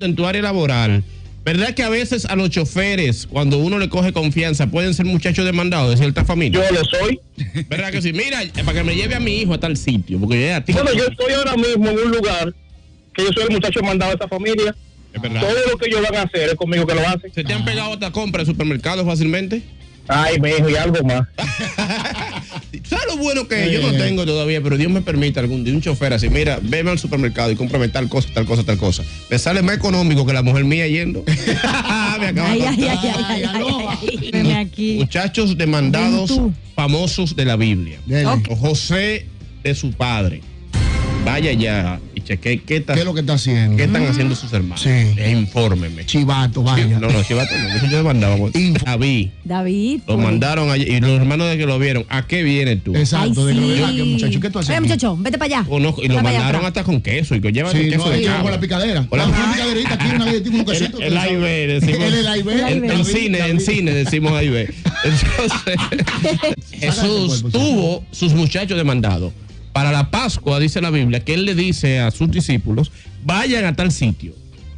en tu área laboral, ¿verdad que a veces a los choferes, cuando uno le coge confianza, pueden ser muchachos demandados de cierta familia? Yo lo soy. ¿Verdad que sí? Mira, eh, para que me lleve a mi hijo a tal sitio, porque yo, a ti- Bueno, yo estoy ahora mismo en un lugar que yo soy el muchacho mandado de esa familia. Es verdad. Todo lo que ellos van a hacer es conmigo que lo hacen. ¿Se te han pegado otra compra en supermercados fácilmente? Ay, mi hijo, y algo más. ¿Sabes lo bueno que es? yo no tengo todavía, pero Dios me permite algún día un chofer así, mira, veme al supermercado y cómprame tal cosa, tal cosa, tal cosa. Me sale más económico que la mujer mía yendo. me acaba Ay, de ay, contar. ay, ay, ay, ay, ay. Veme aquí. Muchachos demandados famosos de la Biblia. José de su padre. Vaya ya y cheque qué, está- ¿Qué es lo que está haciendo? qué están haciendo sus hermanos. Sí. E infórmeme. Chivato, vaya. No, no, chivato no, eso yo demandaba. Info. David, David. lo mandaron allí y los hermanos de que lo vieron, ¿a qué vienes tú? Exacto, Ay, de que lo sí. deja que muchacho, ¿qué tú haces? Oye, muchacho, vete para allá. Conozco- y lo allá mandaron atrás. hasta con queso y que llevan Sí, queso no, de cabra. con la picadera. Con la- picaderita aquí, una galletita, un quesito. El, el A y B, decimos. El, el A y B. El A y En, cine, en cine decimos A y B. Entonces, Jesús cuerpo, sí. tuvo sus muchachos demandados. Para la Pascua, dice la Biblia, que él le dice a sus discípulos, vayan a tal sitio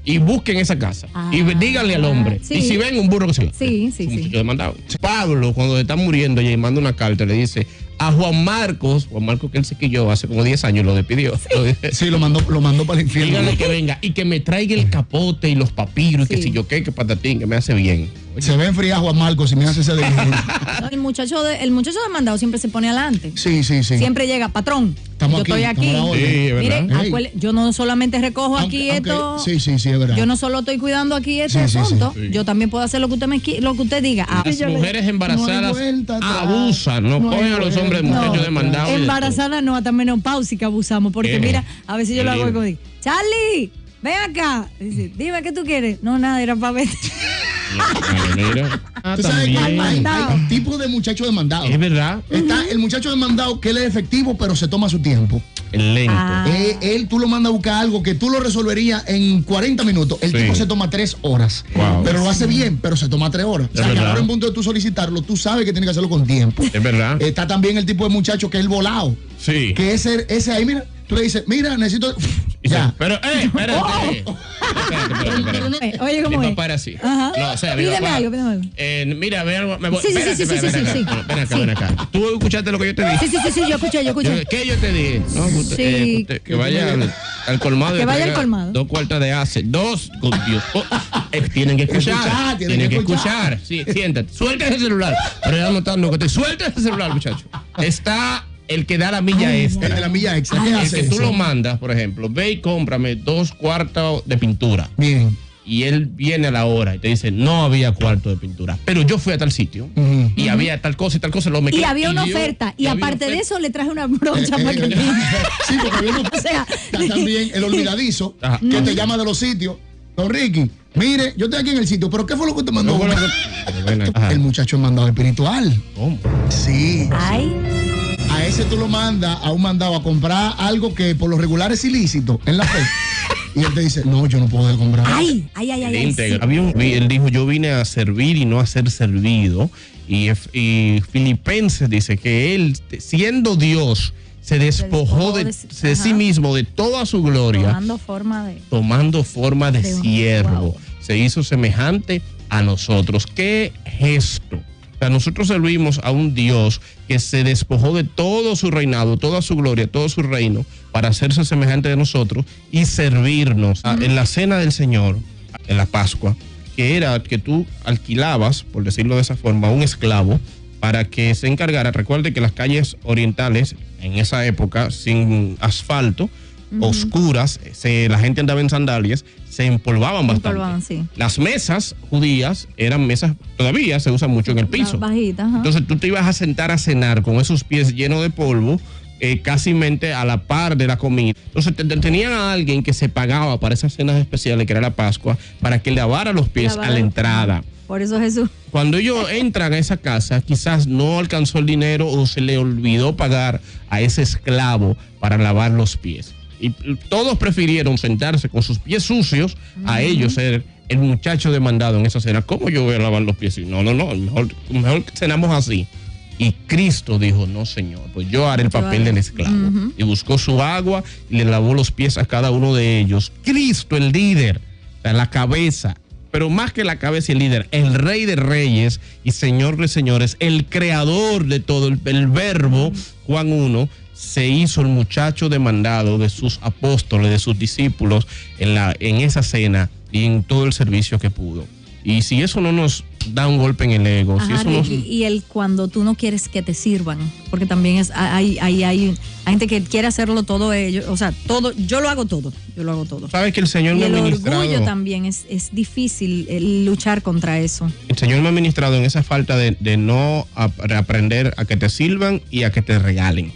y busquen esa casa. y Ah, díganle al hombre. sí. Y si ven un burro que se Sí, sí, sí. demandado. Pablo, cuando está muriendo, y manda una carta, le dice a Juan Marcos, Juan Marcos que él se quilló hace como 10 años, lo despidió. Lo dice, Sí, lo mandó, lo mandó para el infierno. Díganle que venga y que me traiga el capote y los papiros y que Sí. si yo qué, que patatín, que me hace bien. Se ve enfriar Juan Marcos si me hace ese. No, el muchacho de, el muchacho demandado siempre se pone adelante. Sí, sí, sí. Siempre llega, patrón. Estamos yo aquí, estoy aquí. Sí, es verdad. Mire, Ey. acuérdate, yo no solamente recojo aquí Aunque- esto. aunque- Sí, sí, sí, es verdad. Yo no solo estoy cuidando aquí este asunto, sí. yo también puedo hacer lo que usted me lo que usted diga. Ah, Las mujeres embarazadas No vuelta abusan, no, No cogen a los hombres muchachos demandados. y de todo. Embarazada no, hasta menopáusica abusamos. Porque mira, a veces yo lo hago como digo, Charlie, ven acá. Dice, dime qué tú quieres. No, nada, era para ver. Ah, Tú sabes que hay, hay- hay tipos de muchachos demandados. Es verdad, Está el muchacho demandado que él es efectivo, pero se toma su tiempo. el lento. Ah. Eh, él, tú lo mandas a buscar algo que tú lo resolverías en 40 minutos. El Sí. tipo se toma 3 horas. Wow. Pero lo hace bien, pero se toma 3 horas. O sea, Es que ahora en punto de tú solicitarlo, tú sabes que tienes que hacerlo con tiempo. Es verdad. Está también el tipo de muchacho que es el volado. Sí. Que ese, ese ahí, mira, tú le dices, mira, necesito. Ya. Pero, eh, espérate. Espérate, espérate, espérate. Eh, Oye, ¿cómo Mi es? papá era así. Ajá. No, o sea, mi Pídeme papá, algo, pídeme algo. eh, mira, ve algo, me voy. Sí, sí, espérate, sí, sí, espérate, sí, ven sí, sí. Ven acá, Sí. ven acá. ¿Tú escuchaste lo que yo te dije? Sí, sí, sí, sí, yo escuché, yo escuché. Yo- ¿Qué yo te dije? No, usted- Sí. eh, usted- que vaya al, al colmado. Que vaya al colmado. Dos cuartas de ace. Dos. con Dios. Oh, eh, tienen que escuchar. Escuchar, tienen, tienen que que escuchar. Sí, siéntate. Suelta ese celular. Pero ya notando que te suelta ese celular, muchacho. Está el que da la milla Ay, extra. El de la milla extra. ¿Qué El hace que tú eso? lo mandas, por ejemplo, ve y cómprame dos cuartos de pintura. Bien. Y él viene a la hora y te dice, no había cuarto de pintura. Pero yo fui a tal sitio y había tal cosa y tal cosa. Lo mezclé Y había una dio- oferta. Y, una aparte de eso, le traje una brocha Eh, para que eh, sí, porque había uno- O sea, está también el olvidadizo Ajá. que te llama de los sitios. Don Ricky, mire, yo estoy aquí en el sitio, pero ¿qué fue lo que te mandó? No. El muchacho mandado espiritual. ¿Cómo? Sí. Ay, A ese tú lo mandas a un mandado a comprar algo que por lo regular es ilícito en la fe. y él te dice, no, yo no puedo comprar. ay, ay, ay, ay. sí. Había un- él dijo, yo vine a servir y no a ser servido. Y, Filipenses dice que él, siendo Dios, se despojó de, despojó de de- sí mismo, de toda su gloria, Tomando forma de. tomando forma de siervo. wow. Se hizo semejante a nosotros. Qué gesto. Nosotros servimos a un Dios que se despojó de todo su reinado, toda su gloria, todo su reino, para hacerse semejante de nosotros y servirnos. Ah, En la cena del Señor, en la Pascua, que era que tú alquilabas, por decirlo de esa forma, a un esclavo para que se encargara. Recuerde que las calles orientales, en esa época, sin asfalto, oscuras, se, la gente andaba en sandalias, se empolvaban bastante. Empolvaban, sí. Las mesas judías eran mesas, todavía se usan mucho en el piso. Bajita, ajá. Entonces tú te ibas a sentar a cenar con esos pies llenos de polvo, eh, casi mente a la par de la comida. Entonces te- te- tenían a alguien que se pagaba para esas cenas especiales, que era la Pascua, para que lavara los pies Lavara a la entrada. Por eso Jesús. Cuando ellos entran a esa casa, quizás no alcanzó el dinero o se le olvidó pagar a ese esclavo para lavar los pies. Y todos prefirieron sentarse con sus pies sucios a ellos ser el muchacho demandado en esa cena. ¿Cómo yo voy a lavar los pies? No, no, no, mejor, mejor cenamos así. Y Cristo dijo, no, Señor, pues yo haré el papel del esclavo. Ujú. Y buscó su agua y le lavó los pies a cada uno de ellos. Cristo, el líder. La cabeza, pero más que la cabeza y el líder, el rey de reyes y señor de señores, el creador de todo, el, el verbo, Juan 1, se hizo el muchacho demandado de sus apóstoles, de sus discípulos en, la, en esa cena y en todo el servicio que pudo. Y si eso no nos da un golpe en el ego, si eso nos... y, y el cuando tú no quieres que te sirvan, porque también es hay, hay, hay, hay gente que quiere hacerlo todo ellos, o sea, todo, yo lo hago todo, yo lo hago todo. Sabes que el Señor Y me ha el ministrado... orgullo también es, es difícil el luchar contra eso. El Señor me ha ministrado en esa falta de, de no ap- aprender a que te sirvan y a que te regalen.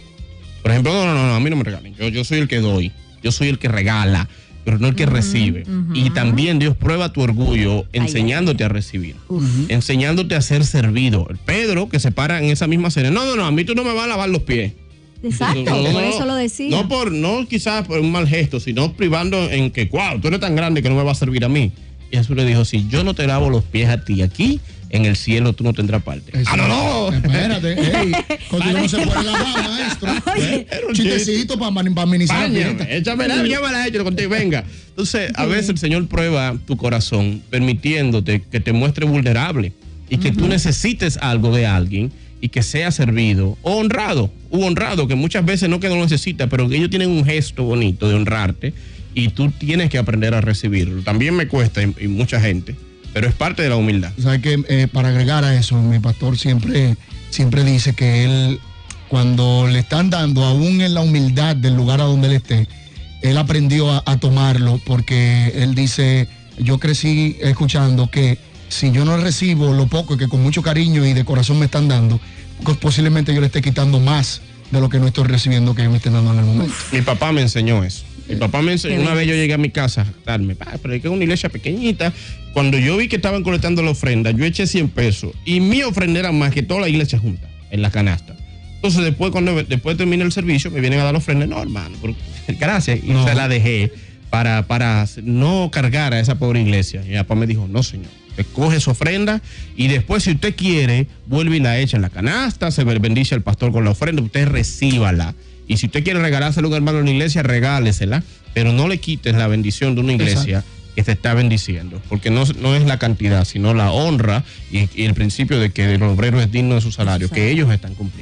Por ejemplo, no, no, no, a mí no me regalen. Yo, yo soy el que doy. Yo soy el que regala, pero no el que recibe. Y también Dios prueba tu orgullo enseñándote a recibir. Enseñándote a ser servido. El Pedro, que se para en esa misma cena. No, no, no, a mí tú no me vas a lavar los pies. Exacto, No, no, por eso lo decía. No por, no quizás por un mal gesto, sino privando en que, wow, tú eres tan grande que no me va a servir a mí. Y Jesús le dijo, si yo no te lavo los pies a ti aquí, en el cielo tú no tendrás parte. Eso- ¡Ah, no, no! Espérate, ey, contigo no se puede lavar, maestro. Oye. Un chistecito para administrar la fiesta. Páñame, échame la, llámala, échale contigo, venga. Entonces, a veces el Señor prueba tu corazón, permitiéndote que te muestre vulnerable y que tú necesites algo de alguien y que sea servido o honrado, u honrado, que muchas veces no que no lo necesita, pero que ellos tienen un gesto bonito de honrarte y tú tienes que aprender a recibirlo. También me cuesta y, y mucha gente, pero es parte de la humildad. ¿Sabes que eh, Para agregar a eso, mi pastor siempre, siempre dice que él, cuando le están dando, aún en la humildad del lugar a donde él esté, él aprendió a, a tomarlo porque él dice, yo crecí escuchando que si yo no recibo lo poco que con mucho cariño y de corazón me están dando, pues posiblemente yo le esté quitando más de lo que no estoy recibiendo que me estén dando en el momento. Mi papá me enseñó eso. Mi papá me enseñó, una vez yo llegué a mi casa a darme, "Pa, pero es que es una iglesia pequeñita. Cuando yo vi que estaban colectando la ofrenda, yo eché 100 pesos y mi ofrenda era más que toda la iglesia junta en la canasta. Entonces después cuando después termine el servicio me vienen a dar la ofrenda, no hermano, pero- gracias y No. se la dejé para, para no cargar a esa pobre iglesia. Y mi papá me dijo, no señor, usted coge su ofrenda y después si usted quiere vuelve y la echa en la canasta, se bendice al pastor con la ofrenda, usted recíbala. Y si usted quiere regalárselo a un hermano en la iglesia, regálesela, pero no le quites la bendición de una iglesia que te está bendiciendo, porque no, no es la cantidad, sino la honra y, y el principio de que el obrero es digno de su salario, que ellos están cumpliendo.